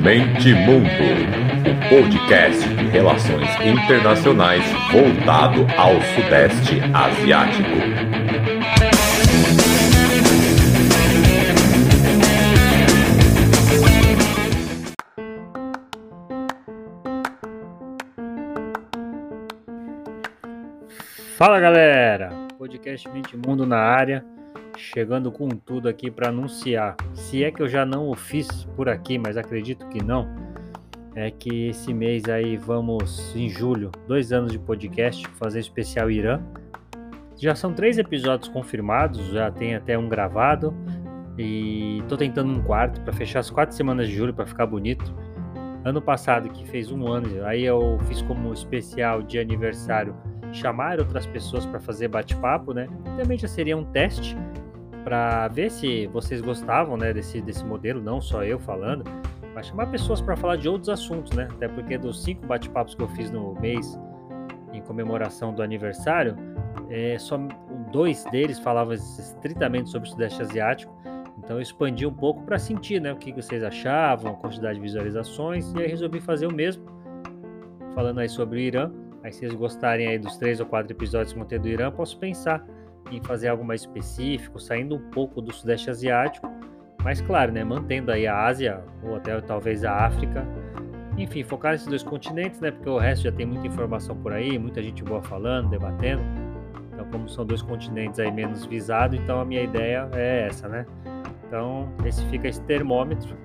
Mente Mundo, o podcast de relações internacionais voltado ao Sudeste Asiático. Fala galera, podcast Mente Mundo na área chegando com tudo aqui para anunciar. Se é que eu já não o fiz por aqui, mas acredito que não, é que esse mês aí vamos, em julho, dois anos de podcast, fazer especial Irã. Já são três episódios confirmados, já tem até um gravado. E tô tentando um quarto para fechar as quatro semanas de julho para ficar bonito. Ano passado, que fez um ano, aí eu fiz como especial de aniversário chamar outras pessoas para fazer bate-papo, né? Também já seria um teste para ver se vocês gostavam, né, desse, desse modelo, não só eu falando, mas chamar pessoas para falar de outros assuntos, né? Até porque dos cinco bate-papos que eu fiz no mês em comemoração do aniversário, é, só dois deles falavam estritamente sobre o Sudeste Asiático. Então eu expandi um pouco para sentir, né, o que vocês achavam, a quantidade de visualizações, e aí resolvi fazer o mesmo, falando aí sobre o Irã. Aí se vocês gostarem aí dos três ou quatro episódios que vão ter do Irã, posso pensar em fazer algo mais específico, saindo um pouco do Sudeste Asiático, mas claro, né, mantendo aí a Ásia ou até talvez a África. Enfim, focar nesses dois continentes, né, porque o resto já tem muita informação por aí, muita gente boa falando, debatendo. Então, como são dois continentes aí menos visados, então a minha ideia é essa, né? Então, esse fica esse termômetro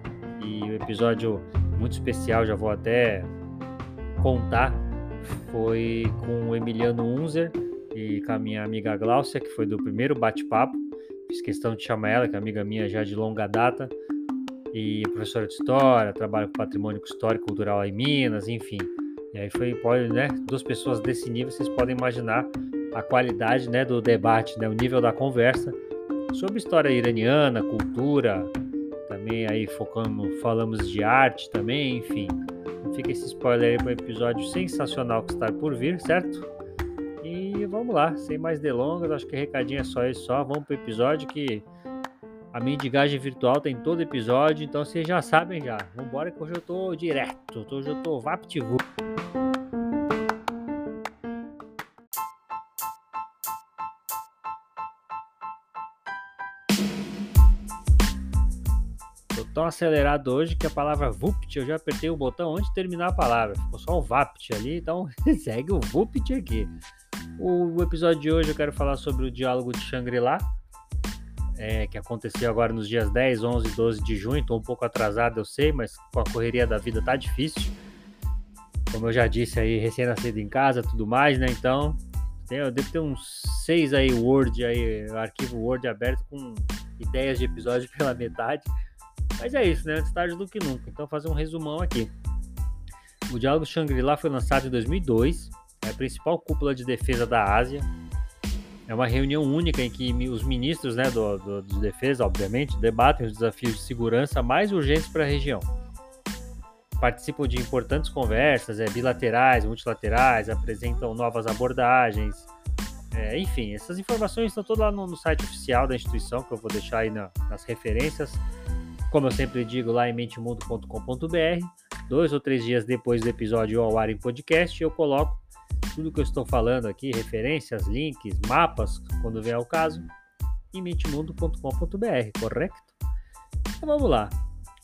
e o episódio muito especial, já vou até contar, foi com o Emiliano Unzer, e com a minha amiga Gláucia, que foi do primeiro bate-papo. Fiz questão de chamar ela, que é amiga minha já de longa data, e professora de história, trabalha com patrimônio histórico e cultural em Minas, enfim. E aí foi, pode, né, duas pessoas desse nível, vocês podem imaginar a qualidade, né, do debate, né, o nível da conversa sobre história iraniana, cultura, também aí focando, falamos de arte também, enfim. Fica esse spoiler aí para um episódio sensacional que está por vir, certo? Vamos lá, sem mais delongas, acho que recadinho é só isso só. Vamos pro episódio que a mendigagem virtual tem todo episódio, então vocês já sabem já. Vambora que hoje eu tô direto, hoje eu tô VaptVu. Tô tão acelerado hoje que a palavra VUPT eu já apertei o botão antes de terminar a palavra. Ficou só o VAPT ali, então segue o VUPT aqui. O, episódio de hoje eu quero falar sobre o diálogo de Shangri-La, é, que aconteceu agora nos dias 10, 11 e 12 de junho. Estou um pouco atrasado, eu sei, mas com a correria da vida tá difícil. Como eu já disse aí, recém-nascido em casa, tudo mais, né? Então, eu devo ter uns seis aí Word, aí, arquivo Word aberto com ideias de episódio pela metade. Mas é isso, né? Antes tarde do que nunca. Então, fazer um resumão aqui. O Diálogo Shangri-La foi lançado em 2002 é a principal cúpula de defesa da Ásia. É uma reunião única em que os ministros né, do, do, de defesa, obviamente, debatem os desafios de segurança mais urgentes para a região. Participam de importantes conversas é, bilaterais, multilaterais, apresentam novas abordagens. É, enfim, essas informações estão todas lá no, no, site oficial da instituição, que eu vou deixar aí na, nas referências. Como eu sempre digo, lá em mentemundo.com.br. Dois ou três dias depois do episódio ao ar em podcast, eu coloco tudo que eu estou falando aqui, referências, links, mapas, quando vier o caso, em mentemundo.com.br, correto? Então vamos lá.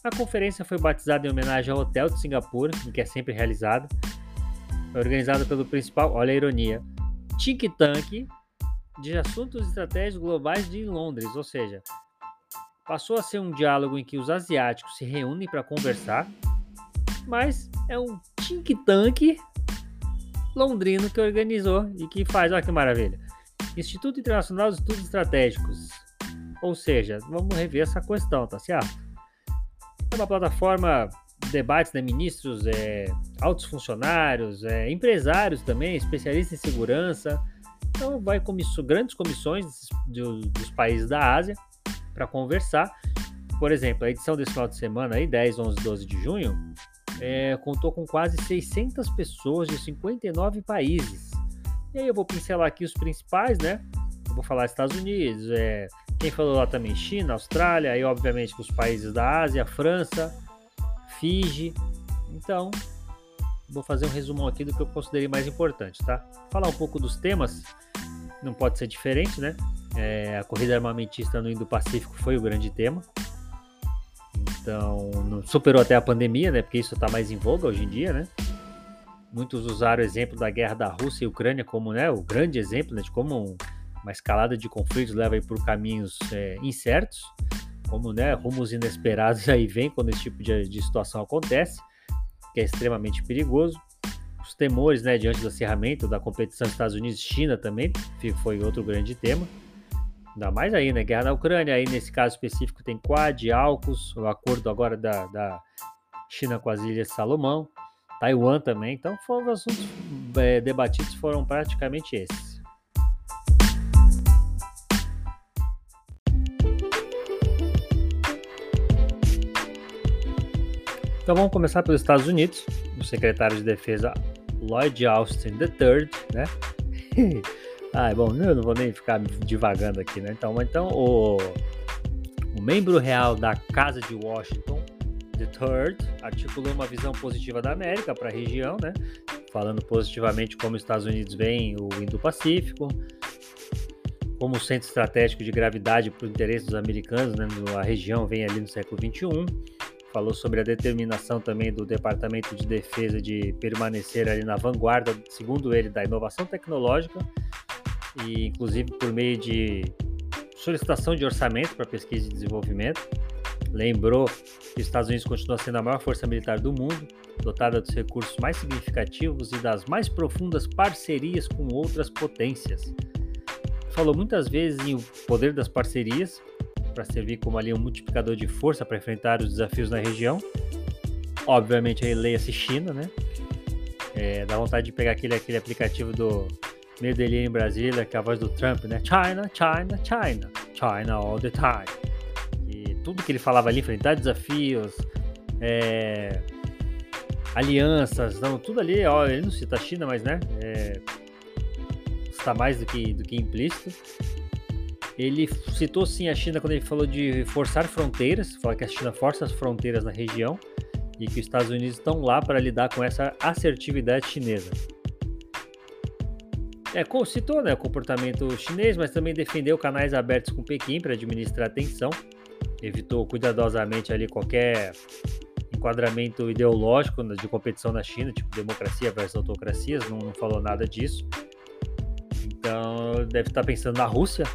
A conferência foi batizada em homenagem ao Hotel de Singapura, que é sempre realizada. Foi organizada pelo principal, olha a ironia, think tank de assuntos estratégicos globais de Londres, ou seja, passou a ser um diálogo em que os asiáticos se reúnem para conversar, mas é um think tank londrino que organizou e que faz, olha que maravilha. Instituto Internacional de Estudos Estratégicos. Ou seja, vamos rever essa questão, tá certo? É uma plataforma de debates, né, ministros, é, altos funcionários, é, empresários também, especialistas em segurança. Então, vai comisso, grandes comissões dos, dos países da Ásia para conversar. Por exemplo, a edição desse final de semana, aí, 10, 11, 12 de junho, é, contou com quase 600 pessoas de 59 países. E aí eu vou pincelar aqui os principais, né? Eu vou falar Estados Unidos, é, quem falou lá também China, Austrália, aí obviamente os países da Ásia, França, Fiji. Então, vou fazer um resumão aqui do que eu considerei mais importante, tá? Falar um pouco dos temas, não pode ser diferente, né? É, a corrida armamentista no Indo-Pacífico foi o grande tema. Então, superou até a pandemia, né? Porque isso está mais em voga hoje em dia, né? Muitos usaram o exemplo da guerra da Rússia e Ucrânia como né, o grande exemplo né, de como uma escalada de conflitos leva por caminhos é, incertos, como né, rumos inesperados aí vem quando esse tipo de, de situação acontece, que é extremamente perigoso. Os temores né, diante do acirramento da competição Estados Unidos-China também foi outro grande tema. Ainda mais aí, né? Guerra na Ucrânia, aí nesse caso específico tem Quad, AUKUS, o acordo agora da, da China com as Ilhas Salomão, Taiwan também. Então foram os assuntos é, debatidos foram praticamente esses. Então vamos começar pelos Estados Unidos. O secretário de Defesa Lloyd Austin III, né? ah, bom, eu não vou nem ficar divagando aqui, né? Então, então o, o membro real da Casa de Washington The Third articulou uma visão positiva da América para a região, né? falando positivamente como os Estados Unidos veem o Indo-Pacífico, como centro estratégico de gravidade para o interesse dos americanos, né? a região vem ali no século XXI. Falou sobre a determinação também do Departamento de Defesa de permanecer ali na vanguarda, segundo ele, da inovação tecnológica, e inclusive por meio de solicitação de orçamento para pesquisa e desenvolvimento lembrou que os Estados Unidos continua sendo a maior força militar do mundo, dotada dos recursos mais significativos e das mais profundas parcerias com outras potências. Falou muitas vezes em o poder das parcerias para servir como ali um multiplicador de força para enfrentar os desafios na região. Obviamente aí leia-se China, né? É, dá vontade de pegar aquele, aquele aplicativo do Medellín em Brasília, que é a voz do Trump, né? China, China, China, China all the time tudo que ele falava ali, enfrentar desafios, é, alianças, não, tudo ali, ó, ele não cita a China, mas né, é, está mais do que, do que implícito. Ele citou sim a China quando ele falou de forçar fronteiras, fala que a China força as fronteiras na região e que os Estados Unidos estão lá para lidar com essa assertividade chinesa. É, citou né, o comportamento chinês, mas também defendeu canais abertos com Pequim para administrar a tensão evitou cuidadosamente ali qualquer enquadramento ideológico de competição na China, tipo democracia versus autocracias, não, não falou nada disso. Então deve estar pensando na Rússia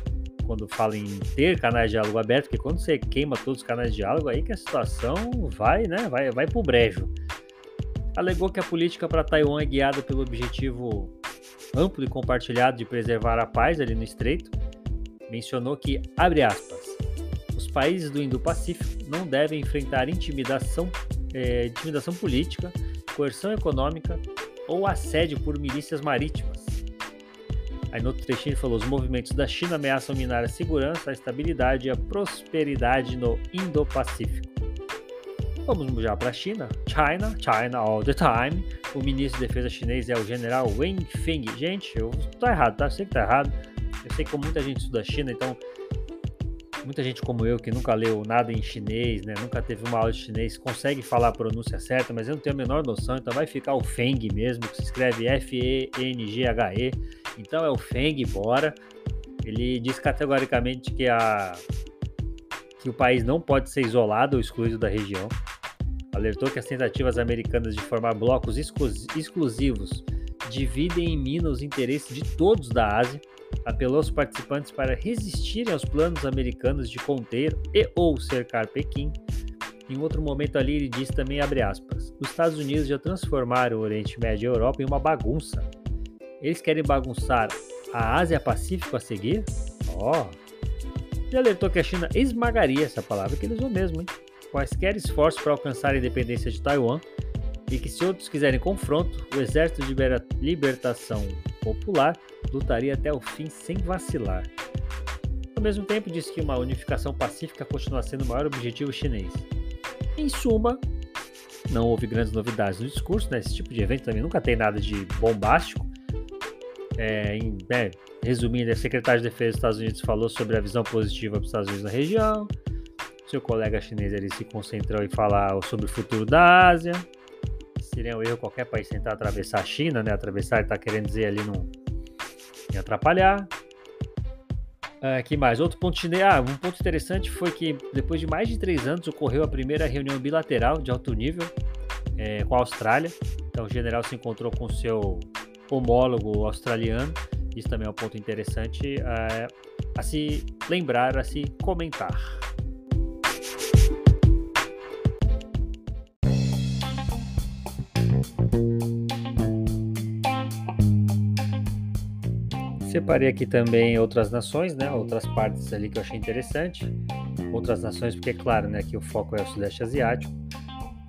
quando fala em ter canais de diálogo aberto, porque quando você queima todos os canais de diálogo, aí que a situação vai, né, vai, vai pro brejo. Alegou que a política para Taiwan é guiada pelo objetivo amplo e compartilhado de preservar a paz ali no estreito. Mencionou que, abre aspas, países do Indo-Pacífico não devem enfrentar intimidação, é, intimidação política, coerção econômica ou assédio por milícias marítimas. Aí no outro trechinho ele falou: os movimentos da China ameaçam minar a segurança, a estabilidade e a prosperidade no Indo-Pacífico. Vamos já para a China. China, China all the time. O ministro de defesa chinês é o general Wen Feng. Gente, eu tô errado, tá? Eu sei que tá errado. Eu sei que muita gente estuda China, então muita gente como eu, que nunca leu nada em chinês, né, nunca teve uma aula de chinês, consegue falar a pronúncia certa, mas eu não tenho a menor noção, então vai ficar o Feng mesmo, que se escreve F-E-N-G-H-E. Então é o Feng, bora. Ele diz categoricamente que, a, que o país não pode ser isolado ou excluído da região. Alertou que as tentativas americanas de formar blocos exclusivos dividem em mina os interesses de todos da Ásia apelou aos participantes para resistirem aos planos americanos de conter e ou cercar Pequim. Em outro momento ali ele disse também, abre aspas, os Estados Unidos já transformaram o Oriente Médio e a Europa em uma bagunça. Eles querem bagunçar a Ásia-Pacífico a seguir? Ó! Oh. E alertou que a China esmagaria essa palavra que eles usam mesmo, hein? Quaisquer esforços para alcançar a independência de Taiwan e que se outros quiserem confronto, o Exército de Libertação Popular lutaria até o fim sem vacilar. Ao mesmo tempo, disse que uma unificação pacífica continua sendo o maior objetivo chinês. Em suma, não houve grandes novidades no discurso, né? Esse tipo de evento também nunca tem nada de bombástico. É, em, né, resumindo, a secretária de Defesa dos Estados Unidos falou sobre a visão positiva para os Estados Unidos na região, Seu colega chinês ele se concentrou em falar sobre o futuro da Ásia. Seria um erro qualquer país tentar atravessar a China, né? Atravessar, ele está querendo dizer ali não em atrapalhar. Uh, que mais? Outro ponto chinês. Ah, um ponto interessante foi que depois de mais de três anos ocorreu a primeira reunião bilateral de alto nível é, com a Austrália. Então o general se encontrou com seu homólogo australiano. Isso também é um ponto interessante uh, a se lembrar, a se comentar. Separei aqui também outras nações, né? Outras partes ali que eu achei interessante. Outras nações, porque é claro, né? Que o foco é o Sudeste Asiático.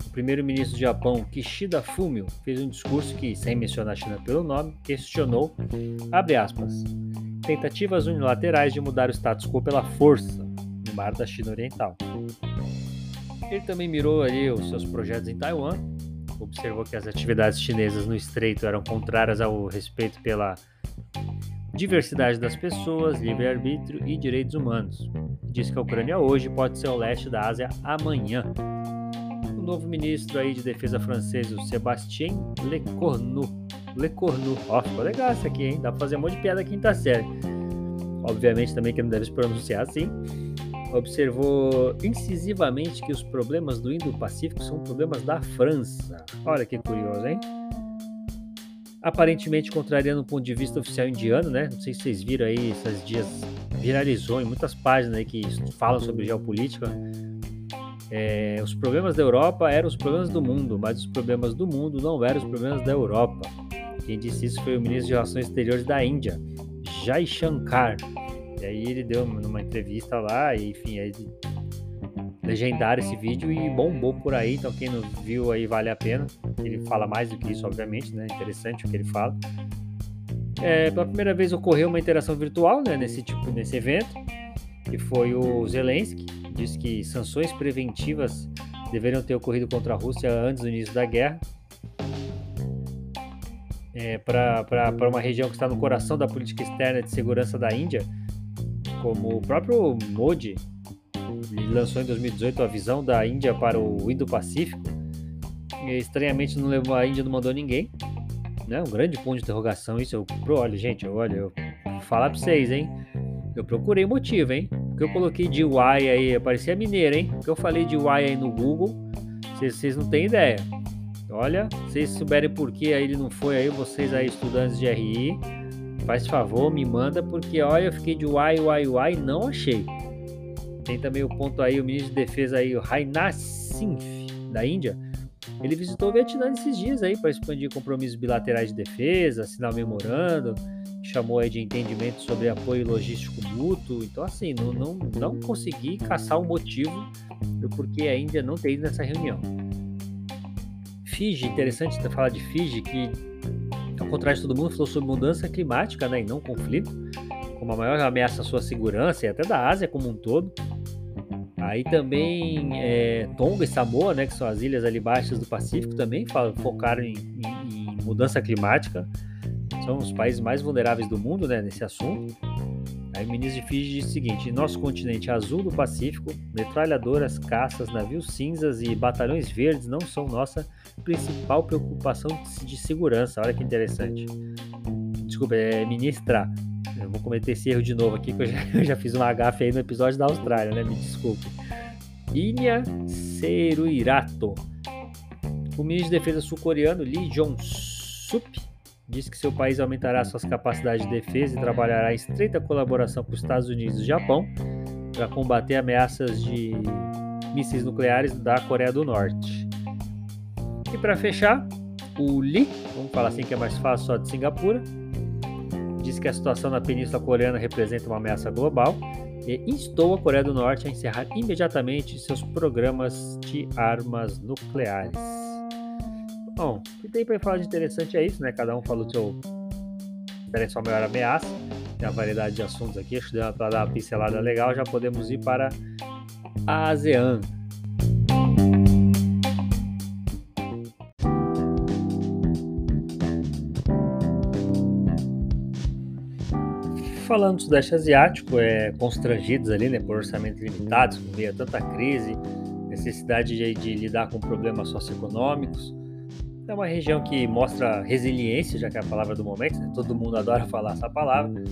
O primeiro-ministro do Japão, Kishida Fumio, fez um discurso que, sem mencionar a China pelo nome, questionou, abre aspas, tentativas unilaterais de mudar o status quo pela força no mar da China Oriental. Ele também mirou ali os seus projetos em Taiwan, observou que as atividades chinesas no estreito eram contrárias ao respeito pela diversidade das pessoas, livre-arbítrio e direitos humanos. Diz que a Ucrânia hoje pode ser o leste da Ásia amanhã. O novo ministro aí de defesa francês, o Sébastien Lecornu. Lecornu. Ó, ficou legal isso aqui, hein? Dá pra fazer um monte de piada quinta série. Obviamente também que não deve se pronunciar assim. Observou incisivamente que os problemas do Indo-Pacífico são problemas da França. Olha que curioso, hein? Aparentemente contrariando o ponto de vista oficial indiano, né? Não sei se vocês viram aí esses dias viralizou em muitas páginas aí que falam sobre geopolítica. É, os problemas da Europa eram os problemas do mundo, mas os problemas do mundo não eram os problemas da Europa. Quem disse isso foi o ministro de Relações Exteriores da Índia, Jai Shankar. E aí ele deu numa entrevista lá, e enfim, aí legendário esse vídeo e bombou por aí, então quem não viu aí vale a pena. Ele fala mais do que isso, obviamente, né? Interessante o que ele fala. É, pela primeira vez ocorreu uma interação virtual, né, nesse tipo, nesse evento, que foi o Zelensky, disse que sanções preventivas deveriam ter ocorrido contra a Rússia antes do início da guerra. É, para uma região que está no coração da política externa de segurança da Índia, como o próprio Modi lançou em 2018 a visão da Índia para o Indo-Pacífico. E, estranhamente não levou a Índia não mandou ninguém. Né? Um grande ponto de interrogação. Isso eu, olha, gente, olha, eu vou falar para vocês, hein? Eu procurei motivo, hein? Porque eu coloquei de Y aí, aparecia mineiro, hein? Porque eu falei de aí no Google, vocês não têm ideia. Olha, se vocês souberem por que aí ele não foi aí, vocês aí estudantes de RI, faz favor, me manda, porque olha, eu fiquei de Y, Y, Y, não achei. Tem também o ponto aí, o ministro de defesa aí, o Rajnath Singh, da Índia, ele visitou o Vietnã esses dias aí para expandir compromissos bilaterais de defesa, assinar memorando, chamou aí de entendimento sobre apoio logístico mútuo. Então, assim, não, não, não consegui caçar o motivo do porquê a Índia não ter ido nessa reunião. Fiji, interessante falar de Fiji, que, ao contrário de todo mundo, falou sobre mudança climática né, e não conflito, como a maior ameaça à sua segurança e até da Ásia como um todo. Aí também é, Tonga e Samoa, né, que são as ilhas ali baixas do Pacífico, também focaram em, em, em, mudança climática. São os países mais vulneráveis do mundo né, nesse assunto. Aí o ministro de Fiji disse o seguinte: nosso continente azul do Pacífico, metralhadoras, caças, navios cinzas e batalhões verdes não são nossa principal preocupação de segurança. Olha que interessante. Desculpa, é ministrar. Eu vou cometer esse erro de novo aqui, que eu já, eu já fiz uma gafe aí no episódio da Austrália, né? Me desculpe. Ilha Seruirato. O ministro de Defesa sul-coreano Lee Jong-sup disse que seu país aumentará suas capacidades de defesa e trabalhará em estreita colaboração com os Estados Unidos e Japão para combater ameaças de mísseis nucleares da Coreia do Norte. E para fechar, o Lee, vamos falar assim que é mais fácil só de Singapura, disse que a situação na Península Coreana representa uma ameaça global e instou a Coreia do Norte a encerrar imediatamente seus programas de armas nucleares. Bom, o que tem para falar de interessante é isso, né? Cada um falou do seu sua maior ameaça. Tem uma variedade de assuntos aqui, acho que deu para dar uma pincelada legal. Já podemos ir para a ASEAN. Falando do Sudeste Asiático, é, constrangidos ali, né, por orçamentos limitados, com meio a tanta crise, necessidade de, de lidar com problemas socioeconômicos. É uma região que mostra resiliência, já que é a palavra do momento, né? todo mundo adora falar essa palavra.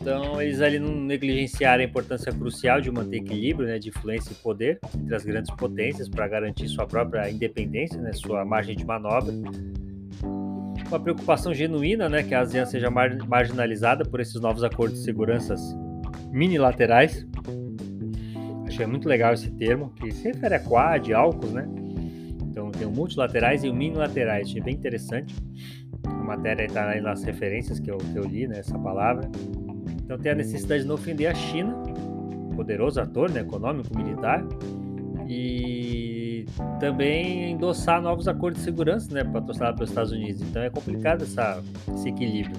Então, eles ali não negligenciaram a importância crucial de manter equilíbrio né, de influência e poder entre as grandes potências para garantir sua própria independência, né, sua margem de manobra. Uma preocupação genuína né, que a ASEAN seja mar marginalizada por esses novos acordos de segurança minilaterais. Achei muito legal esse termo, que se refere a Quad, AUKUS, né? Então tem o multilaterais e o minilaterais, achei bem interessante. A matéria está aí nas referências que eu, que eu li, né, essa palavra. Então tem a necessidade de não ofender a China, poderoso ator né, econômico, militar, e também endossar novos acordos de segurança né, patrocinados pelos Estados Unidos. Então é complicado essa, esse equilíbrio.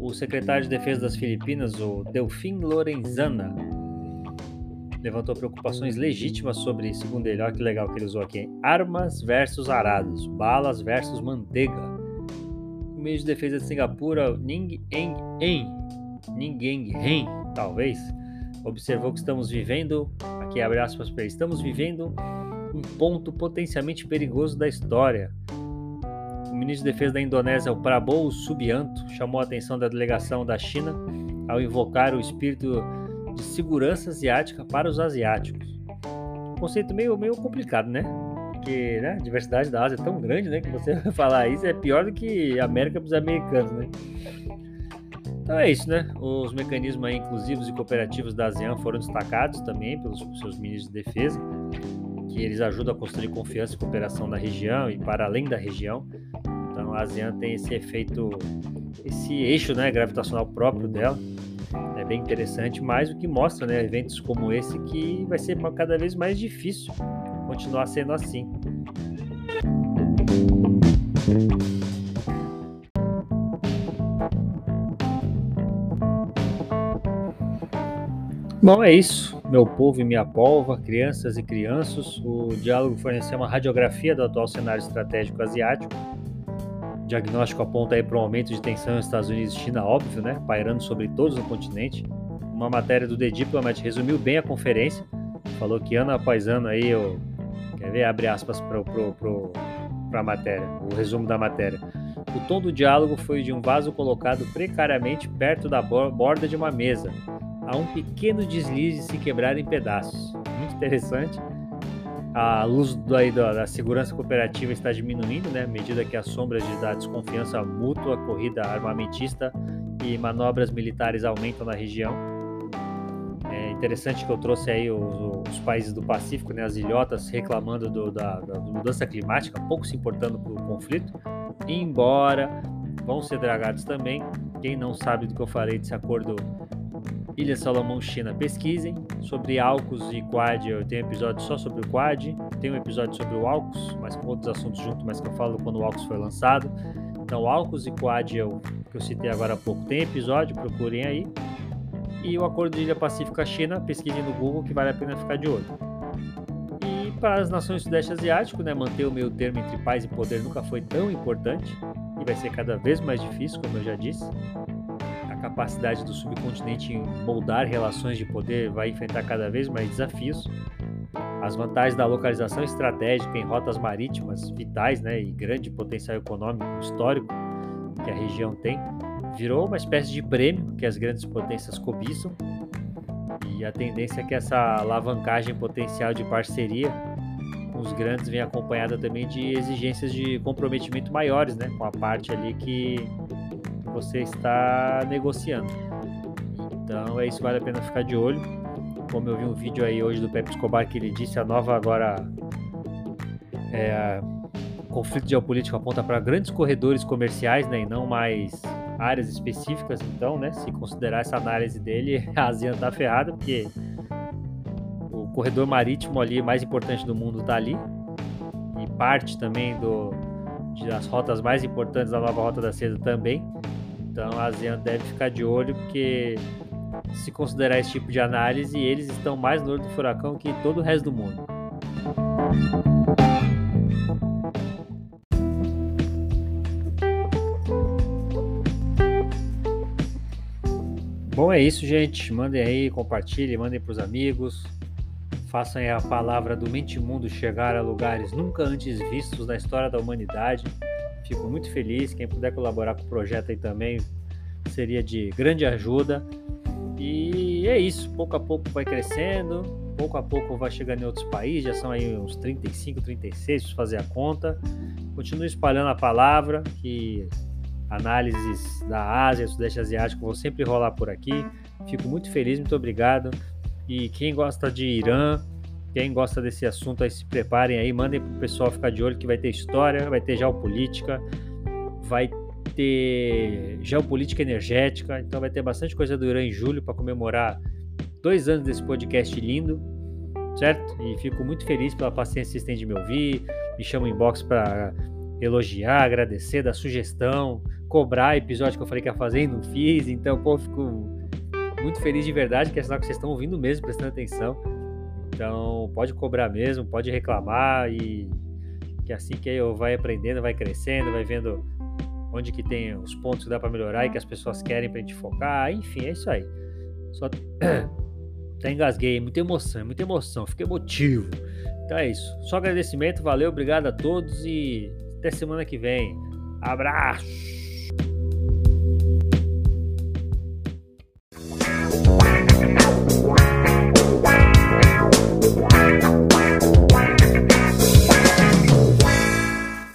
O secretário de Defesa das Filipinas, o Delfim Lorenzana, levantou preocupações legítimas sobre, segundo ele, olha que legal que ele usou aqui, armas versus arados, balas versus manteiga. O ministro de Defesa de Singapura, Ning Eng En, ninguém rem, talvez, observou que estamos vivendo, aqui abre aspas para estamos vivendo um ponto potencialmente perigoso da história. O ministro de Defesa da Indonésia, o Prabowo Subianto, chamou a atenção da delegação da China ao invocar o espírito de segurança asiática para os asiáticos. Um conceito meio, meio complicado, né? Porque né, a diversidade da Ásia é tão grande, né? Que você falar isso é pior do que América para os americanos, né? Então é isso, né? Os mecanismos inclusivos e cooperativos da ASEAN foram destacados também pelos seus ministros de defesa, que eles ajudam a construir confiança e cooperação na região e para além da região. Então a ASEAN tem esse efeito, esse eixo né, gravitacional próprio dela. É bem interessante, mas o que mostra né, eventos como esse que vai ser cada vez mais difícil continuar sendo assim. Bom, é isso. Meu povo e minha polva, crianças e crianças. O diálogo forneceu uma radiografia do atual cenário estratégico asiático. O diagnóstico aponta aí para um aumento de tensão nos Estados Unidos e China, óbvio, né? Pairando sobre todos o continente. Uma matéria do The Diplomat resumiu bem a conferência. Falou que ano após ano aí, eu... quer ver? Abre aspas para pro, pro, a matéria, o resumo da matéria. O tom do diálogo foi de um vaso colocado precariamente perto da borda de uma mesa a um pequeno deslize se quebrar em pedaços. Muito interessante. A luz da, da segurança cooperativa está diminuindo, né, à medida que as sombras de da desconfiança mútua, corrida armamentista e manobras militares aumentam na região. É interessante que eu trouxe aí os, os países do Pacífico, né, as ilhotas reclamando do, da, da, mudança climática, pouco se importando com o conflito, embora vão ser dragados também. Quem não sabe do que eu falei desse acordo Ilha Salomão, China, pesquisem sobre AUKUS e Quad. Eu tenho episódio só sobre o Quad, tem um episódio sobre o AUKUS, mas com outros assuntos junto, mas que eu falo quando o AUKUS foi lançado. Então, AUKUS e Quad, eu, que eu citei agora há pouco, tem episódio, procurem aí. E o Acordo de Ilha Pacífica China, pesquisem no Google que vale a pena ficar de olho. E para as nações do Sudeste Asiático, né, manter o meio termo entre paz e poder nunca foi tão importante e vai ser cada vez mais difícil, como eu já disse capacidade do subcontinente em moldar relações de poder vai enfrentar cada vez mais desafios. As vantagens da localização estratégica em rotas marítimas vitais né, e grande potencial econômico histórico que a região tem virou uma espécie de prêmio que as grandes potências cobiçam. E a tendência é que essa alavancagem potencial de parceria com os grandes vem acompanhada também de exigências de comprometimento maiores, né, com a parte ali que você está negociando. Então é isso, vale a pena ficar de olho. Como eu vi um vídeo aí hoje do Pepe Escobar que ele disse, a nova agora é, conflito geopolítico aponta para grandes corredores comerciais, né, e não mais áreas específicas. Então, né, se considerar essa análise dele, a ASEAN está ferrada, porque o corredor marítimo ali mais importante do mundo está ali e parte também do das rotas mais importantes da nova rota da seda também. Então a ASEAN deve ficar de olho, porque se considerar esse tipo de análise, eles estão mais no olho do furacão que todo o resto do mundo. Bom, é isso, gente. Mandem aí, compartilhem, mandem para os amigos. Façam a palavra do Mente Mundo chegar a lugares nunca antes vistos na história da humanidade. Fico muito feliz. Quem puder colaborar com o projeto aí também seria de grande ajuda. E é isso, pouco a pouco vai crescendo, pouco a pouco vai chegando em outros países, já são aí uns 35, 36, se fazer a conta. Continue espalhando a palavra, que análises da Ásia, Sudeste Asiático vão sempre rolar por aqui. Fico muito feliz, muito obrigado. E quem gosta de Irã, quem gosta desse assunto aí, se preparem aí, mandem pro pessoal ficar de olho que vai ter história, vai ter geopolítica, vai ter geopolítica energética, então vai ter bastante coisa do Irã em julho para comemorar dois anos desse podcast lindo, certo? E fico muito feliz pela paciência que vocês têm de me ouvir, me chamam em inbox para elogiar, agradecer, dar sugestão, cobrar episódio que eu falei que ia fazer e não fiz, então, pô, fico muito feliz de verdade, que é sinal que vocês estão ouvindo mesmo, prestando atenção. Então, pode cobrar mesmo, pode reclamar e que assim que eu vai aprendendo, vai crescendo, vai vendo onde que tem os pontos que dá para melhorar e que as pessoas querem pra gente focar, enfim, é isso aí. Só até engasguei, muita emoção, muita emoção, fiquei emotivo. Então é isso. Só agradecimento, valeu, obrigado a todos e até semana que vem. Abraço!